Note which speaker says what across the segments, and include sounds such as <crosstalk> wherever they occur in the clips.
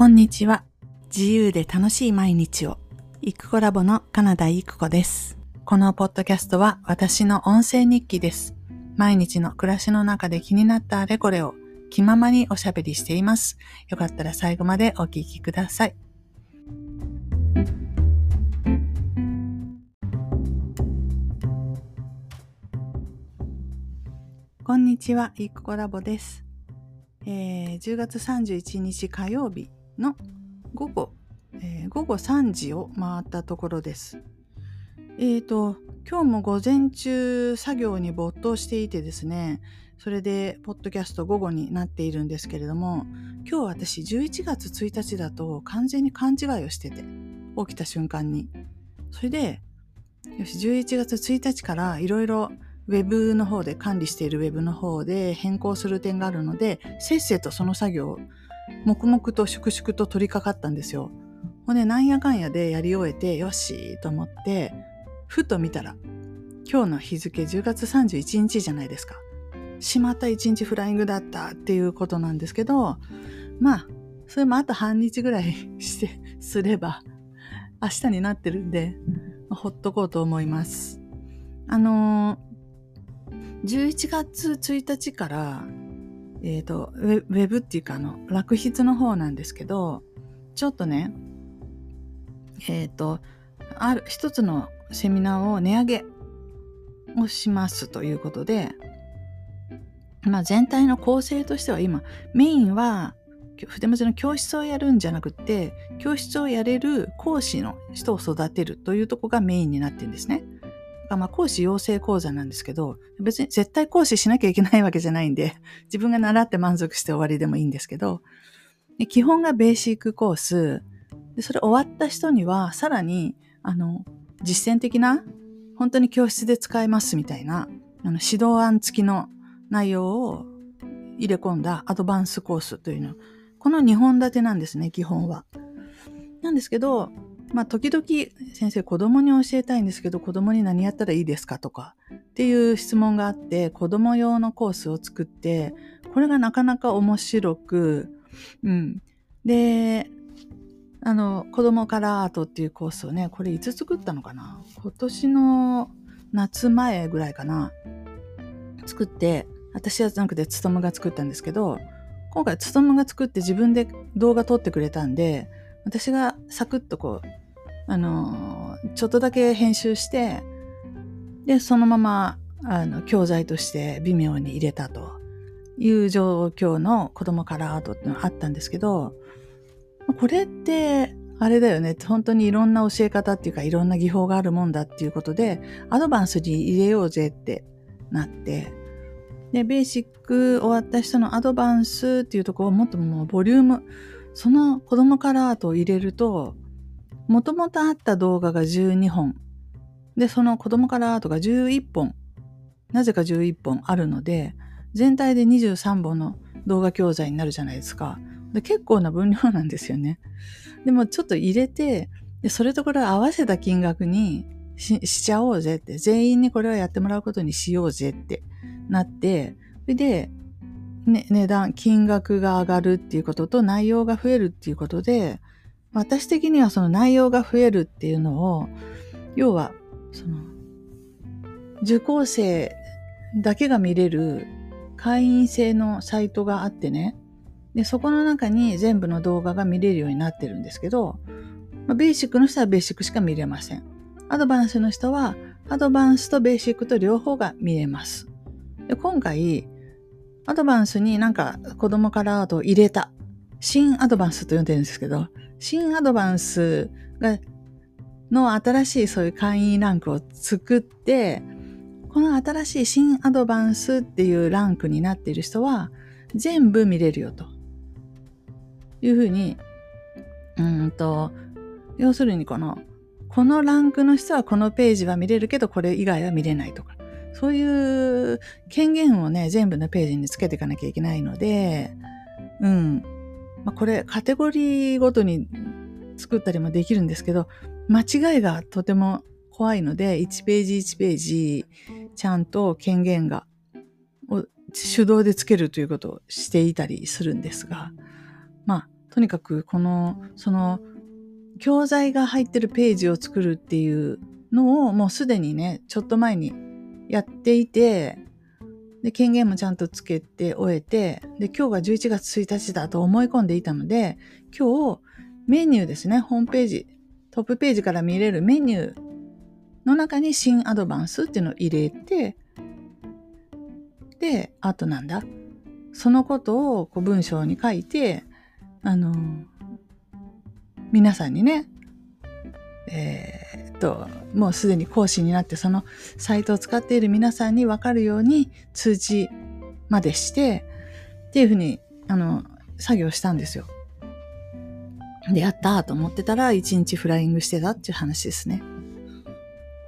Speaker 1: こんにちは。自由で楽しい毎日を。イクコラボのカナダイクコです。このポッドキャストは私の音声日記です。毎日の暮らしの中で気になったあれこれを気ままにおしゃべりしています。よかったら最後までお聞きください。こんにちは、イクコラボです。えー、10月31日火曜日の午後、えー、午後3時を回ったところです。えーと、今日も午前中作業に没頭していてですね、それで、ポッドキャスト午後になっているんですけれども、今日私11月1日だと完全に勘違いをしてて、起きた瞬間に。それで、よし、11月1日からいろいろウェブの方で管理しているウェブの方で変更する点があるので、せっせとその作業を黙々と粛々と取り掛かったんですよ。ほんで、なんやかんやでやり終えて、よしと思って、ふと見たら、今日の日付10月31日じゃないですか。しまった1日フライングだったっていうことなんですけど、まあ、それもあと半日ぐらいして、すれば、明日になってるんで、ほっとこうと思います。あのー、11月1日から、えっ、ー、とウェ、ブっていうか、あの、落筆の方なんですけど、ちょっとね、えっ、ー、と、ある、一つのセミナーを値上げをしますということで、まあ全体の構成としては今、メインは、筆文字の教室をやるんじゃなくて、教室をやれる講師の人を育てるというとこがメインになってるんですね。まあ、講師養成講座なんですけど、別に絶対講師しなきゃいけないわけじゃないんで、<laughs> 自分が習って満足して終わりでもいいんですけど、基本がベーシックコース、でそれ終わった人には、さらに、あの、実践的な、本当に教室で使えますみたいな、あの指導案付きの内容を入れ込んだアドバンスコースというの。この2本立てなんですね、基本は。なんですけど、まあ、時々先生子供に教えたいんですけど子供に何やったらいいですかとかっていう質問があって子供用のコースを作ってこれがなかなか面白く、うん。で、あの、子供からアートっていうコースをね、これいつ作ったのかな？今年の夏前ぐらいかな作って、私はじゃなくてつとむが作ったんですけど、今回つとむが作って自分で動画撮ってくれたんで、私がサクッとこう、あの、ちょっとだけ編集して、で、そのまま、あの、教材として微妙に入れたという状況の子供からアートっていうのがあったんですけど、これって、あれだよね。本当にいろんな教え方っていうかいろんな技法があるもんだっていうことで、アドバンスに入れようぜってなって、で、ベーシック終わった人のアドバンスっていうところをもっともうボリューム、その子供からアートを入れると、もともとあった動画が12本。で、その子供からアートが11本。なぜか11本あるので、全体で23本の動画教材になるじゃないですか。で結構な分量なんですよね。でもちょっと入れて、でそれとこれを合わせた金額にしちゃおうぜって、全員にこれをやってもらうことにしようぜってなって、それで、ね、値段、金額が上がるっていうことと内容が増えるっていうことで、私的にはその内容が増えるっていうのを、要は、その、受講生だけが見れる会員制のサイトがあってね、で、そこの中に全部の動画が見れるようになってるんですけど、まあ、ベーシックの人はベーシックしか見れません。アドバンスの人は、アドバンスとベーシックと両方が見れます。で今回、アドバンスになんか子供からアートを入れた。新アドバンスと呼んでるんですけど、新アドバンスが、の新しいそういう会員ランクを作って、この新しい新アドバンスっていうランクになっている人は全部見れるよというふうに、うんと、要するにこの、このランクの人はこのページは見れるけどこれ以外は見れないとか、そういう権限をね、全部のページにつけていかなきゃいけないので、うん。まあ、これカテゴリーごとに作ったりもできるんですけど、間違いがとても怖いので、1ページ1ページ、ちゃんと権限が、を手動でつけるということをしていたりするんですが、まあ、とにかくこの、その、教材が入ってるページを作るっていうのをもうすでにね、ちょっと前にやっていて、で、権限もちゃんとつけて終えて、で、今日が11月1日だと思い込んでいたので、今日、メニューですね、ホームページ、トップページから見れるメニューの中に新アドバンスっていうのを入れて、で、あとなんだそのことをこう文章に書いて、あの、皆さんにね、え、と、もうすでに講師になってそのサイトを使っている皆さんに分かるように通知までして、っていうふうに、あの、作業したんですよ。で、やったと思ってたら、一日フライングしてたっていう話ですね。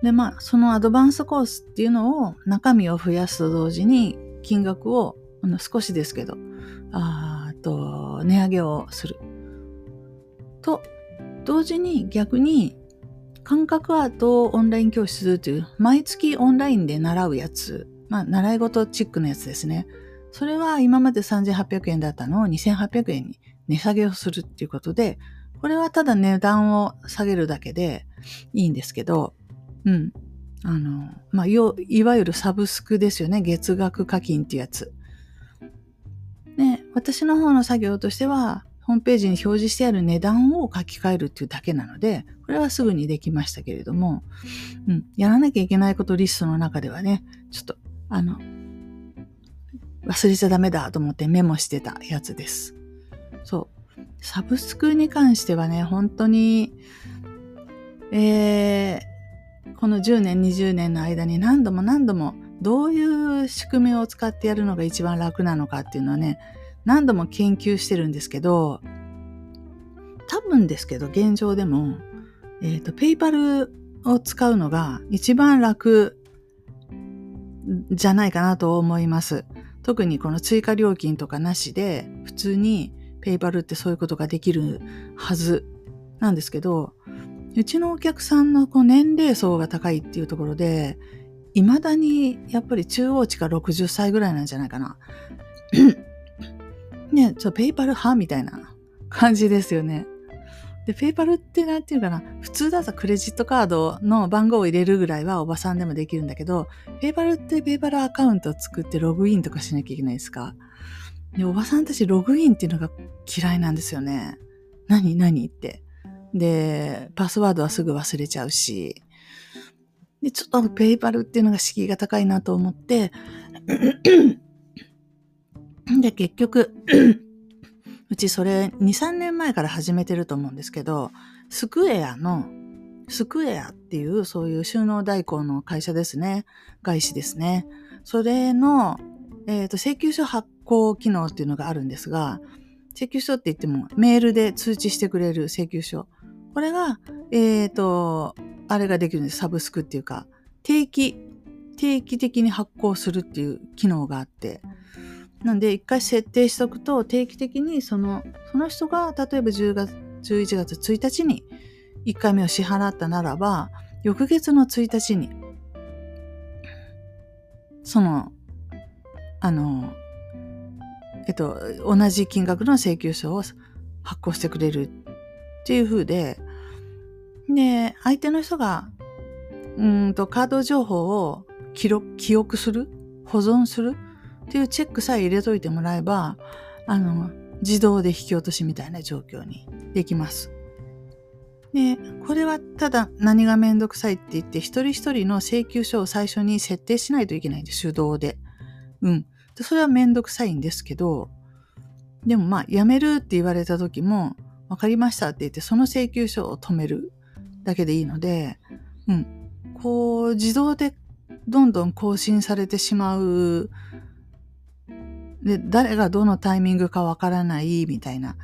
Speaker 1: で、まあ、そのアドバンスコースっていうのを中身を増やすと同時に金額をあの少しですけど、あと、値上げをする。と、同時に逆に感覚アートオンライン教室という毎月オンラインで習うやつ、まあ、習い事チックのやつですね。それは今まで3800円だったのを2800円に値下げをするっていうことで、これはただ値段を下げるだけでいいんですけど、うん。あの、まあ、いわゆるサブスクですよね。月額課金っていうやつ。ね、私の方の作業としては、ホームページに表示してある値段を書き換えるっていうだけなので、これはすぐにできましたけれども、うん、やらなきゃいけないことリストの中ではね、ちょっと、あの、忘れちゃダメだと思ってメモしてたやつです。そう。サブスクに関してはね、本当に、えー、この10年、20年の間に何度も何度もどういう仕組みを使ってやるのが一番楽なのかっていうのはね、何度も研究してるんですけど、多分ですけど、現状でも、えっ、ー、と、ペイパルを使うのが一番楽じゃないかなと思います。特にこの追加料金とかなしで、普通にペイパルってそういうことができるはずなんですけど、うちのお客さんのこう年齢層が高いっていうところで、未だにやっぱり中央値が60歳ぐらいなんじゃないかな。ね、ちょペイパル派みたいな感じですよね。で、ペイパルってなんていうかな、普通だとクレジットカードの番号を入れるぐらいはおばさんでもできるんだけど、ペイパルってペイパルアカウントを作ってログインとかしなきゃいけないですか。で、おばさんたちログインっていうのが嫌いなんですよね。何何って。で、パスワードはすぐ忘れちゃうし。で、ちょっとペイパルっていうのが敷居が高いなと思って、で、結局 <clears throat> うちそれ2、3年前から始めてると思うんですけど、スクエアの、スクエアっていうそういう収納代行の会社ですね。外資ですね。それの、えっ、ー、と、請求書発行機能っていうのがあるんですが、請求書って言ってもメールで通知してくれる請求書。これが、えっ、ー、と、あれができるんです。サブスクっていうか、定期、定期的に発行するっていう機能があって、なんで、一回設定しとくと、定期的にその、その人が、例えば10月、11月1日に1回目を支払ったならば、翌月の1日に、その、あの、えっと、同じ金額の請求書を発行してくれるっていう風で、で、相手の人が、うんと、カード情報を記録、記憶する？保存する？っていうチェックさえ入れといてもらえば、あの、自動で引き落としみたいな状況にできます。で、これはただ何がめんどくさいって言って、一人一人の請求書を最初に設定しないといけないんです、手動で。うん。でそれはめんどくさいんですけど、でもまあ、やめるって言われた時も、わかりましたって言って、その請求書を止めるだけでいいので、うん。こう、自動でどんどん更新されてしまうで、誰がどのタイミングかわからないみたいな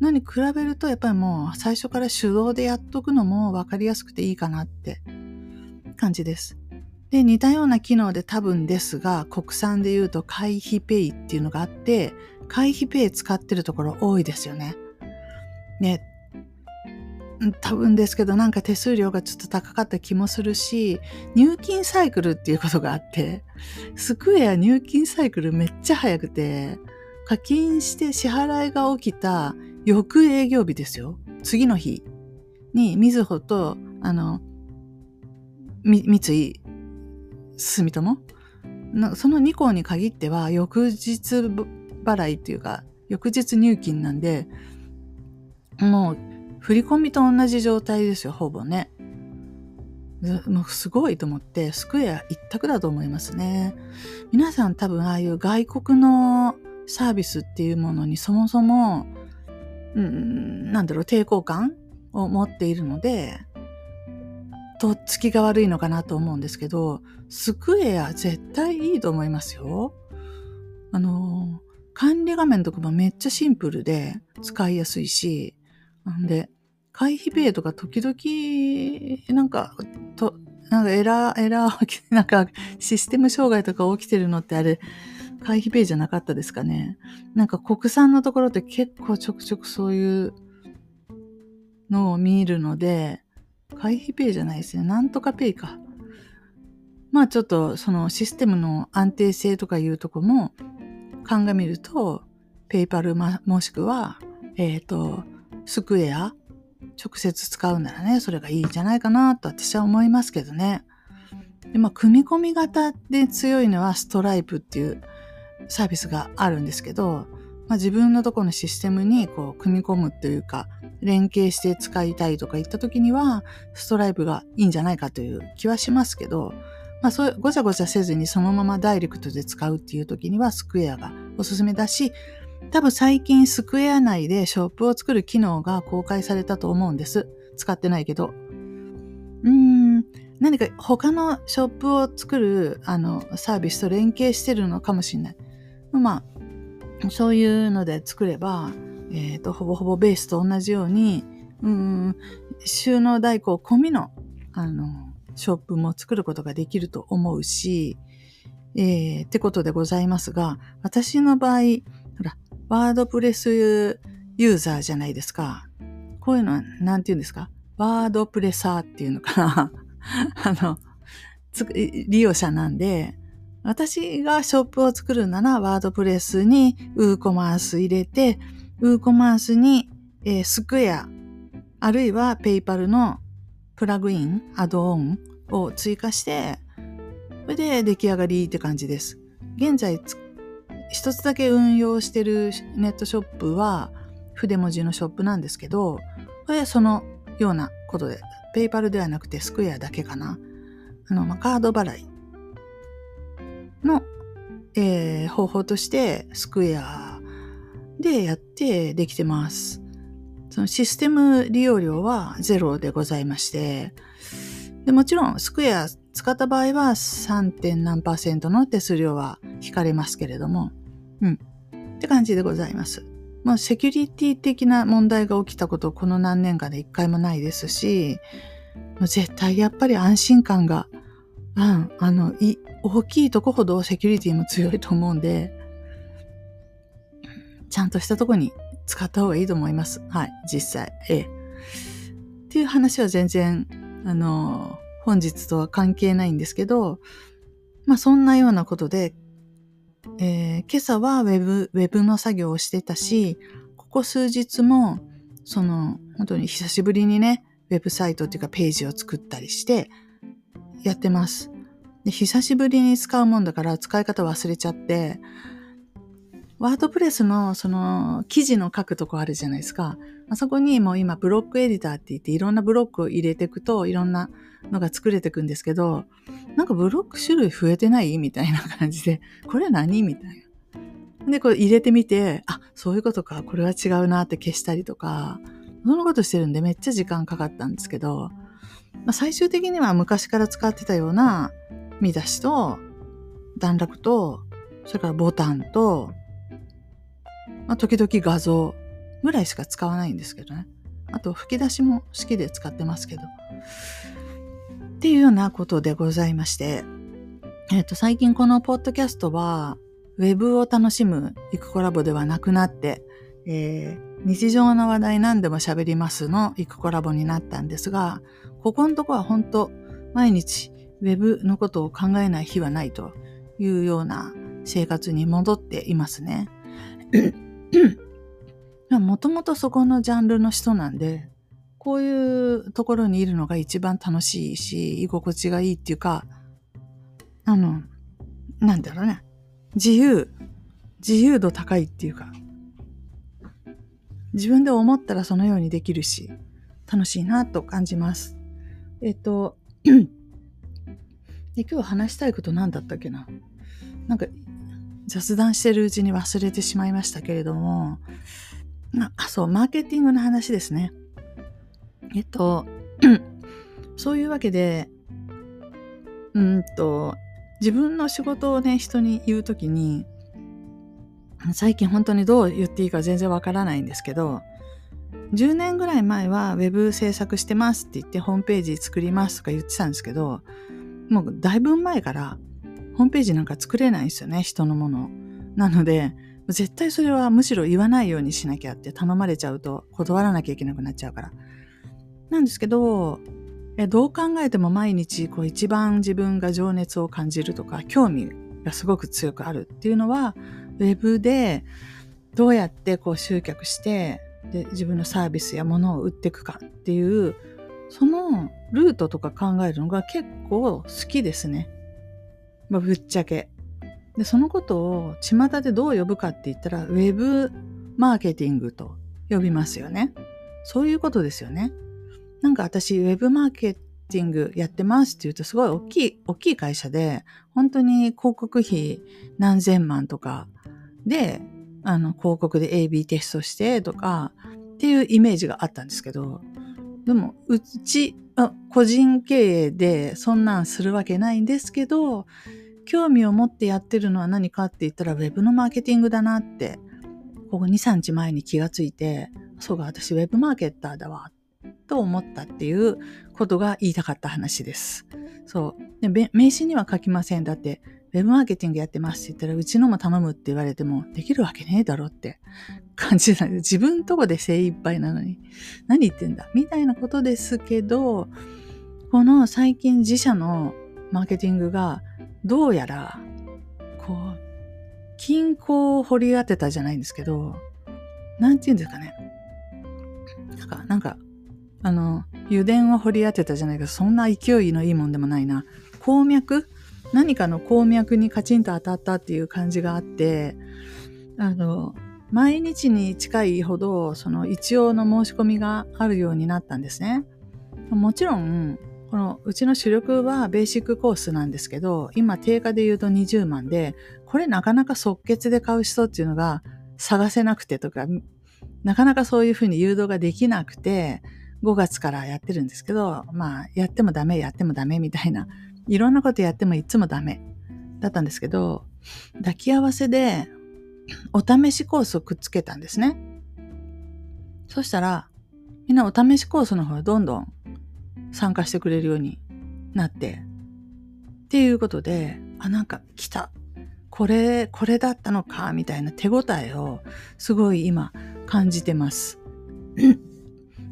Speaker 1: のに比べると、やっぱりもう最初から手動でやっとくのも分かりやすくていいかなって感じです。で、似たような機能で多分ですが、国産で言うと回避ペイっていうのがあって、回避ペイ使ってるところ多いですよね。ね、多分ですけどなんか手数料がちょっと高かった気もするし、入金サイクルっていうことがあって、スクエア入金サイクルめっちゃ早くて、課金して支払いが起きた翌営業日ですよ。次の日に、みずほと、あの、三井住友？その2項に限っては、翌日払いっていうか、翌日入金なんで、もう、振り込みと同じ状態ですよ、ほぼね。もうすごいと思って、スクエア一択だと思いますね。皆さん多分ああいう外国のサービスっていうものにそもそも、うん、なんだろう、抵抗感を持っているので、とっつきが悪いのかなと思うんですけど、スクエア絶対いいと思いますよ。あの、管理画面とかもめっちゃシンプルで使いやすいし、なんで、回避ペイとか時々、なんか、と、なんかエラー、エラー、なんかシステム障害とか起きてるのってあれ、回避ペイじゃなかったですかね。なんか国産のところって結構ちょくちょくそういうのを見るので、回避ペイじゃないですね。なんとかペイか。まあちょっとそのシステムの安定性とかいうとこも鑑みると、ペイパルもしくは、えっ、ー、と、スクエア？直接使うならね、それがいいんじゃないかなと私は思いますけどね。で、まあ、組み込み型で強いのはストライプっていうサービスがあるんですけど、まあ、自分のとこのシステムにこう組み込むというか、連携して使いたいとか言った時には、ストライプがいいんじゃないかという気はしますけど、まあそうごちゃごちゃせずにそのままダイレクトで使うっていう時にはスクエアがおすすめだし、多分最近スクエア内でショップを作る機能が公開されたと思うんです。使ってないけど。うーん、何か他のショップを作るあのサービスと連携してるのかもしれない。まあ、そういうので作れば、えっ、ー、と、ほぼほぼベースと同じように、うん、収納代行込みの、あの、ショップも作ることができると思うし、えー、ってことでございますが、私の場合、ワードプレスユーザーじゃないですか。こういうのは、なんて言うんですか？ワードプレサーっていうのかな <laughs> あの、利用者なんで、私がショップを作るなら、ワードプレスにウーコマース入れて、ウーコマースに、えー、スクエア、あるいはペイパルのプラグイン、アドオンを追加して、それで出来上がりって感じです。現在一つだけ運用してるネットショップは筆文字のショップなんですけど、これそのようなことで、ペイパルではなくてスクエアだけかな。あの、まあ、カード払いの、えー、方法としてスクエアでやってできてます。そのシステム利用料はゼロでございまして、でもちろんスクエア使った場合は 3. 何パーセントの手数料は引かれますけれども、うん。って感じでございます。まあ、セキュリティ的な問題が起きたことこの何年かで一回もないですし、絶対やっぱり安心感が、うん、あの、い、大きいとこほどセキュリティも強いと思うんで、ちゃんとしたとこに使った方がいいと思います。はい、実際。ええ。っていう話は全然、あの、本日とは関係ないんですけど、まあそんなようなことでえー、今朝はウェブ、ウェブの作業をしてたし、ここ数日も、その、本当に久しぶりにね、ウェブサイトっていうかページを作ったりしてやってます。で久しぶりに使うもんだから使い方忘れちゃって、ワードプレスのその記事の書くとこあるじゃないですか。あそこにもう今ブロックエディターって言っていろんなブロックを入れていくといろんなのが作れていくんですけど、なんかブロック種類増えてない？みたいな感じで、これ何？みたいな。で、これ入れてみて、あ、そういうことか、これは違うなって消したりとか、そのことしてるんでめっちゃ時間かかったんですけど、まあ、最終的には昔から使ってたような見出しと段落と、それからボタンと、まあ、時々画像ぐらいしか使わないんですけどね。あと吹き出しも好きで使ってますけど。っていうようなことでございまして、えっ、ー、と、最近このポッドキャストは、ウェブを楽しむイクコラボではなくなって、えー、日常の話題何でも喋りますのイクコラボになったんですが、ここのとこは本当毎日ウェブのことを考えない日はないというような生活に戻っていますね。もともとそこのジャンルの人なんで、こういうところにいるのが一番楽しいし、居心地がいいっていうか、あの、なんだろうね。自由、自由度高いっていうか、自分で思ったらそのようにできるし、楽しいなと感じます。えっと、<clears throat> で今日話したいこと何だったっけななんか雑談してるうちに忘れてしまいましたけれども、まあ、そう、マーケティングの話ですね。えっと、<clears throat> そういうわけで、うんと、自分の仕事をね、人に言うときに、最近本当にどう言っていいか全然わからないんですけど、10年ぐらい前は web 制作してますって言ってホームページ作りますとか言ってたんですけど、もうだいぶ前からホームページなんか作れないんですよね、人のもの。なので、絶対それはむしろ言わないようにしなきゃって頼まれちゃうと断らなきゃいけなくなっちゃうから。なんですけど、えどう考えても毎日こう一番自分が情熱を感じるとか興味がすごく強くあるっていうのはウェブでどうやってこう集客してで自分のサービスやものを売っていくかっていうそのルートとか考えるのが結構好きですね。まあ、ぶっちゃけ。で、そのことを巷でどう呼ぶかって言ったら、ウェブマーケティングと呼びますよね。そういうことですよね。なんか私、ウェブマーケティングやってますって言うと、すごい大きい、大きい会社で、本当に広告費何千万とかで、あの、広告で AB テストしてとか、っていうイメージがあったんですけど、でも、うち、個人経営でそんなんするわけないんですけど、興味を持ってやってるのは何かって言ったら、ウェブのマーケティングだなって、ここ2、3日前に気がついて、そうか、私ウェブマーケッターだわ、と思ったっていうことが言いたかった話です。そう。で名刺には書きません。だって、ウェブマーケティングやってますって言ったら、うちのも頼むって言われても、できるわけねえだろって感じなんで、自分とこで精一杯なのに、何言ってんだみたいなことですけど、この最近自社のマーケティングが、どうやら、こう、均衡を掘り当てたじゃないんですけど、なんて言うんですかね。なんか、なんか、あの、油田を掘り当てたじゃないけど、そんな勢いのいいもんでもないな。鉱脈？何かの鉱脈にカチンと当たったっていう感じがあって、あの、毎日に近いほど、その一応の申し込みがあるようになったんですね。もちろん、このうちの主力はベーシックコースなんですけど、今定価で言うと20万で、これなかなか即決で買う人っていうのが探せなくてとか、なかなかそういうふうに誘導ができなくて、5月からやってるんですけど、まあ、やってもダメ、やってもダメみたいな、いろんなことやってもいつもダメだったんですけど、抱き合わせでお試しコースをくっつけたんですね。そしたら、みんなお試しコースの方がどんどん参加してくれるようになって、っていうことで、あ、なんか来た。これ、これだったのか、みたいな手応えをすごい今感じてます。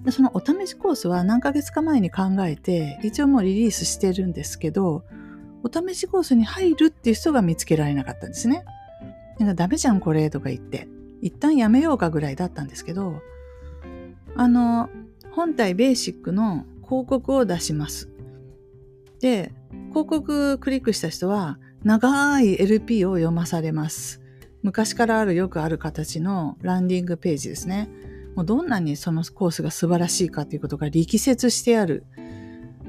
Speaker 1: でそのお試しコースは何ヶ月か前に考えて、一応もうリリースしてるんですけど、お試しコースに入るっていう人が見つけられなかったんですね。なんかダメじゃんこれとか言って、一旦やめようかぐらいだったんですけど、あの、本体ベーシックの広告を出します。で、広告クリックした人は長い LP を読まされます。昔からあるよくある形のランディングページですね。もうどんなにそのコースが素晴らしいかということが力説してある、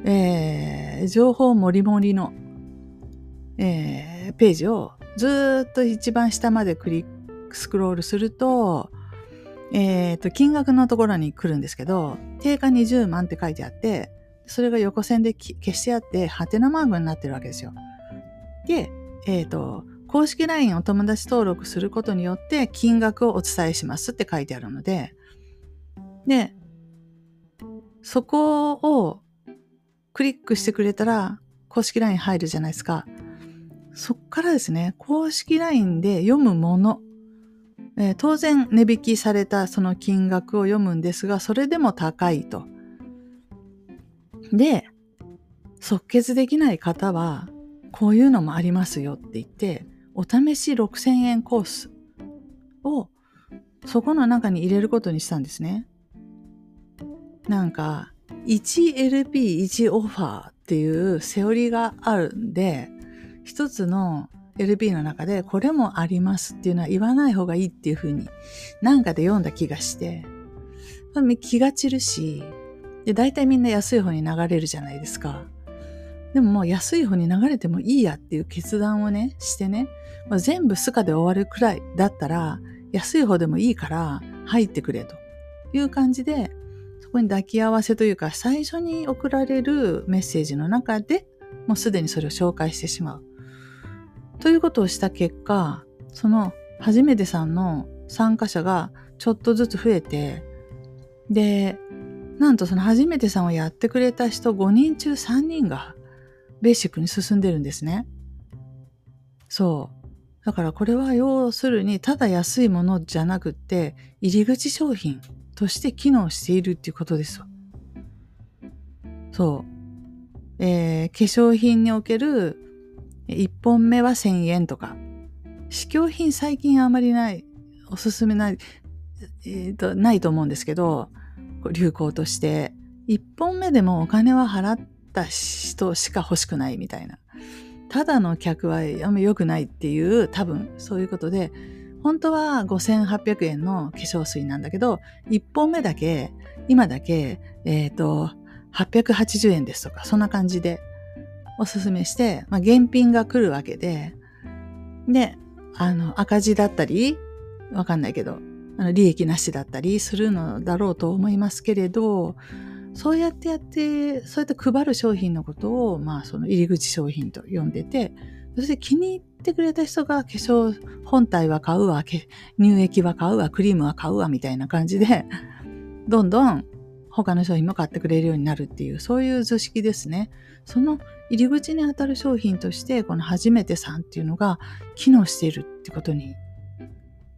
Speaker 1: えー、情報もりもりの、えー、ページをずっと一番下までクリックスクロールすると、えっ、ー、と、金額のところに来るんですけど、定価20万って書いてあって、それが横線で消してあって、ハテナマークになってるわけですよ。で、えっ、ー、と、公式 LINE を友達登録することによって金額をお伝えしますって書いてあるので、で、そこをクリックしてくれたら公式 LINE 入るじゃないですか。そっからですね、公式 LINE で読むものえー、当然値引きされたその金額を読むんですが、それでも高いと。で、即決できない方は、こういうのもありますよって言って、お試し6000円コースを、そこの中に入れることにしたんですね。なんか、1LP1 オファーっていうセオリーがあるんで、一つの LP の中でこれもありますっていうのは言わない方がいいっていう風になんかで読んだ気がして、気が散るし、で、大体みんな安い方に流れるじゃないですか。でももう安い方に流れてもいいやっていう決断をね、してね、ま、全部スカで終わるくらいだったら、安い方でもいいから入ってくれという感じで、そこに抱き合わせというか、最初に送られるメッセージの中でもうすでにそれを紹介してしまう。ということをした結果、その初めてさんの参加者がちょっとずつ増えて、で、なんとその初めてさんをやってくれた人5人中3人がベーシックに進んでるんですね。そう。だからこれは要するにただ安いものじゃなくって入り口商品として機能しているっていうことです。そう。えー、化粧品における1本目は1000円とか。試供品最近あまりない、おすすめない、えーと、ないと思うんですけど、流行として、1本目でもお金は払った人しか欲しくないみたいな。ただの客はあんま良くないっていう多分そういうことで、本当は5800円の化粧水なんだけど、1本目だけ、今だけ、えっ、ー、と、880円ですとか、そんな感じで。おすすめして、まあ、現品が来るわけで、で、あの、赤字だったり、わかんないけど、あの利益なしだったりするのだろうと思いますけれど、そうやってやって、そうやって配る商品のことを、まあその入り口商品と呼んでて、そして気に入ってくれた人が化粧本体は買うわ、乳液は買うわ、クリームは買うわ、みたいな感じで、どんどん他の商品も買ってくれるようになるっていう、そういう図式ですね。その入り口に当たる商品として、この初めてさんっていうのが機能しているってことに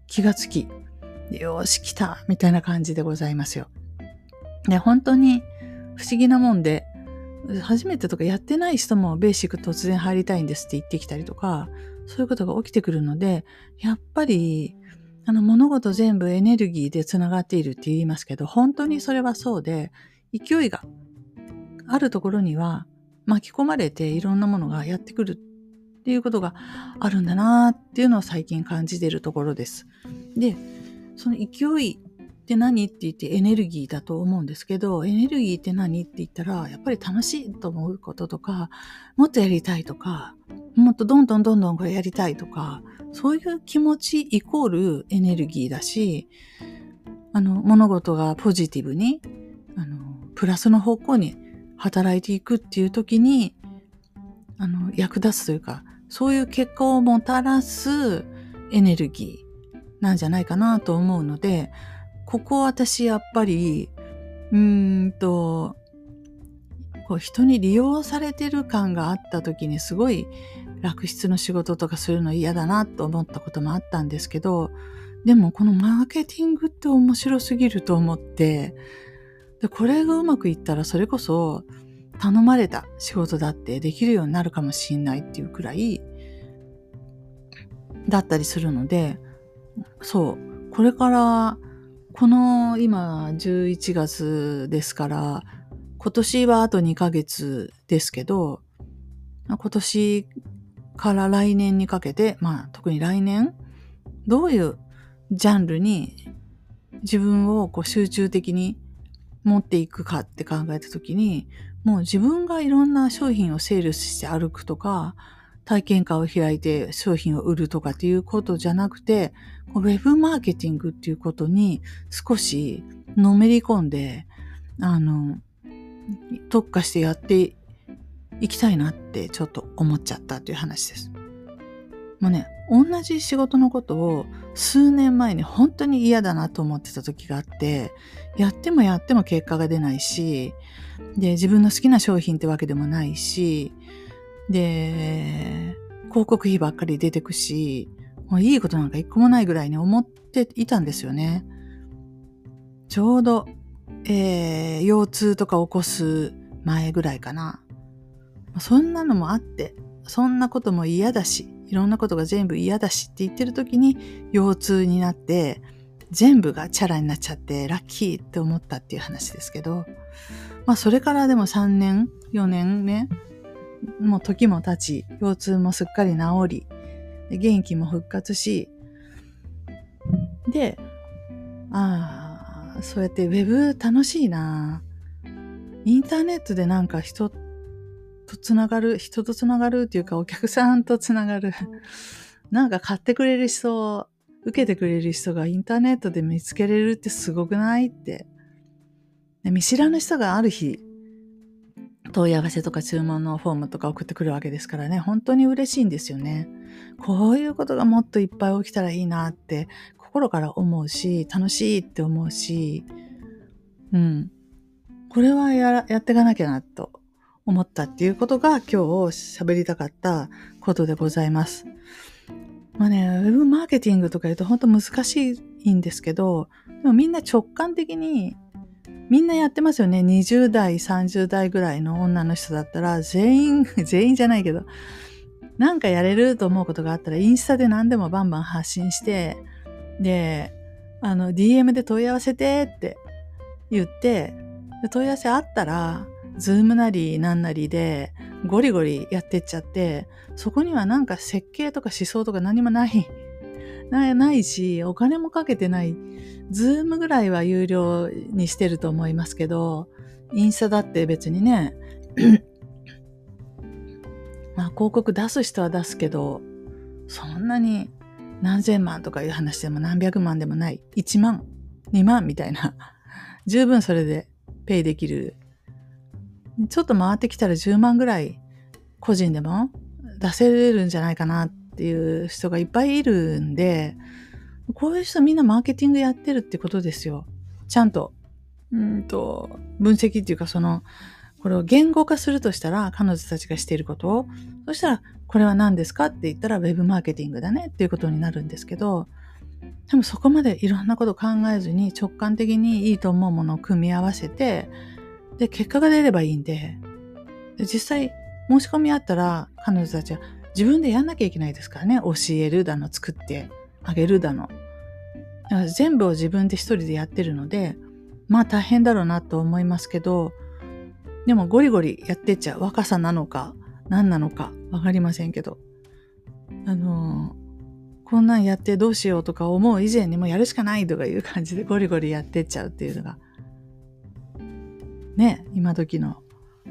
Speaker 1: 気がつき、よし、来たみたいな感じでございますよ。で、本当に不思議なもんで、初めてとかやってない人もベーシック突然入りたいんですって言ってきたりとか、そういうことが起きてくるので、やっぱり、あの物事全部エネルギーで繋がっているって言いますけど、本当にそれはそうで、勢いがあるところには巻き込まれていろんなものがやってくるっていうことがあるんだなっていうのを最近感じているところです。で、その勢いって何って言ってエネルギーだと思うんですけど、エネルギーって何って言ったら、やっぱり楽しいと思うこととか、もっとやりたいとか、もっとどんどんどんどんこれやりたいとか、そういう気持ちイコールエネルギーだし、あの、物事がポジティブに、あの、プラスの方向に働いていくっていう時に、あの、役立つというか、そういう結果をもたらすエネルギーなんじゃないかなと思うので、ここ私やっぱり、うーんと、こう人に利用されてる感があった時にすごい楽室の仕事とかするの嫌だなと思ったこともあったんですけど、でもこのマーケティングって面白すぎると思って、でこれがうまくいったらそれこそ頼まれた仕事だってできるようになるかもしんないっていうくらいだったりするので、そう、これからこの今11月ですから、今年はあと2ヶ月ですけど、今年から来年にかけて、まあ特に来年、どういうジャンルに自分をこう集中的に持っていくかって考えたときに、もう自分がいろんな商品をセールスして歩くとか、体験会を開いて商品を売るとかっていうことじゃなくて、ウェブマーケティングっていうことに少しのめり込んで、あの、特化してやっていきたいなってちょっと思っちゃったという話です。もうね、同じ仕事のことを数年前に本当に嫌だなと思ってた時があって、やってもやっても結果が出ないし、で、自分の好きな商品ってわけでもないし、で、広告費ばっかり出てくし、もういいことなんか一個もないぐらいに思っていたんですよね。ちょうど、えー、腰痛とか起こす前ぐらいかな。そんなのもあって、そんなことも嫌だし、いろんなことが全部嫌だしって言ってる時に腰痛になって、全部がチャラになっちゃってラッキーって思ったっていう話ですけど、まあそれからでも3年、4年ね、もう時も経ち、腰痛もすっかり治り、元気も復活し、で、ああ、そうやってウェブ楽しいな。インターネットでなんか人とつながる、人とつながるっていうかお客さんとつながる。なんか買ってくれる人、受けてくれる人がインターネットで見つけれるってすごくないって。見知らぬ人がある日、問い合わせとか注文のフォームとか送ってくるわけですからね、本当に嬉しいんですよね。こういうことがもっといっぱい起きたらいいなって心から思うし、楽しいって思うし、うん。これはややっていかなきゃなと思ったっていうことが今日喋りたかったことでございます。まあね、ウェブマーケティングとか言うと本当難しいんですけど、でもみんな直感的にみんなやってますよね。20代、30代ぐらいの女の人だったら、全員、<laughs> 全員じゃないけど、なんかやれると思うことがあったら、インスタで何でもバンバン発信して、で、あの、DM で問い合わせてって言って、問い合わせあったら、 Zoom なりなんなりで、ゴリゴリやってっちゃって、そこにはなんか設計とか思想とか何もないないし、お金もかけてない。 Zoom ぐらいは有料にしてると思いますけど、インスタだって別にね、<clears throat> まあ広告出す人は出すけど、そんなに何千万とかいう話でも何百万でもない。1万、2万みたいな。十分それでペイできる。ちょっと回ってきたら10万ぐらい個人でも出せれるんじゃないかなっていう人がいっぱいいるんで、こういう人みんなマーケティングやってるってことですよ。ちゃんと、うんと、分析っていうかその、これを言語化するとしたら、彼女たちがしていることを、そしたら、これは何ですかって言ったら、ウェブマーケティングだねっていうことになるんですけど、でもそこまでいろんなこと考えずに直感的にいいと思うものを組み合わせて、で、結果が出ればいいんで、実際申し込みあったら彼女たちは自分でやんなきゃいけないですからね。教えるだの、作ってあげるだの。だから全部を自分で一人でやってるので、まあ大変だろうなと思いますけど、でもゴリゴリやってっちゃう若さなのか何なのかわかりませんけど。あの、こんなんやってどうしようとか思う以前にもやるしかないとかいう感じでゴリゴリやってっちゃうっていうのが、ね、今時の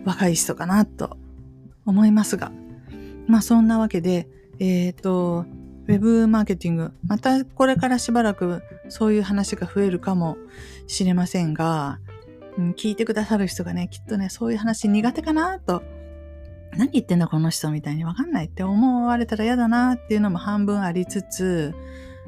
Speaker 1: 若い人かなと思いますが。まあそんなわけで、えっ、ー、と、ウェブマーケティング、またこれからしばらくそういう話が増えるかもしれませんが、うん、聞いてくださる人がね、きっとね、そういう話苦手かなと、何言ってんだこの人みたいにわかんないって思われたら嫌だなっていうのも半分ありつつ、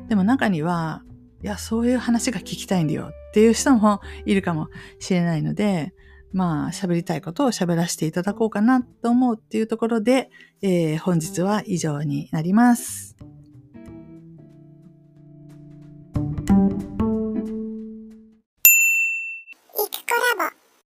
Speaker 1: でも中には、いや、そういう話が聞きたいんだよっていう人もいるかもしれないので、まあ、喋りたいことを喋らせていただこうかなと思うっていうところで、えー、本日は以上になります。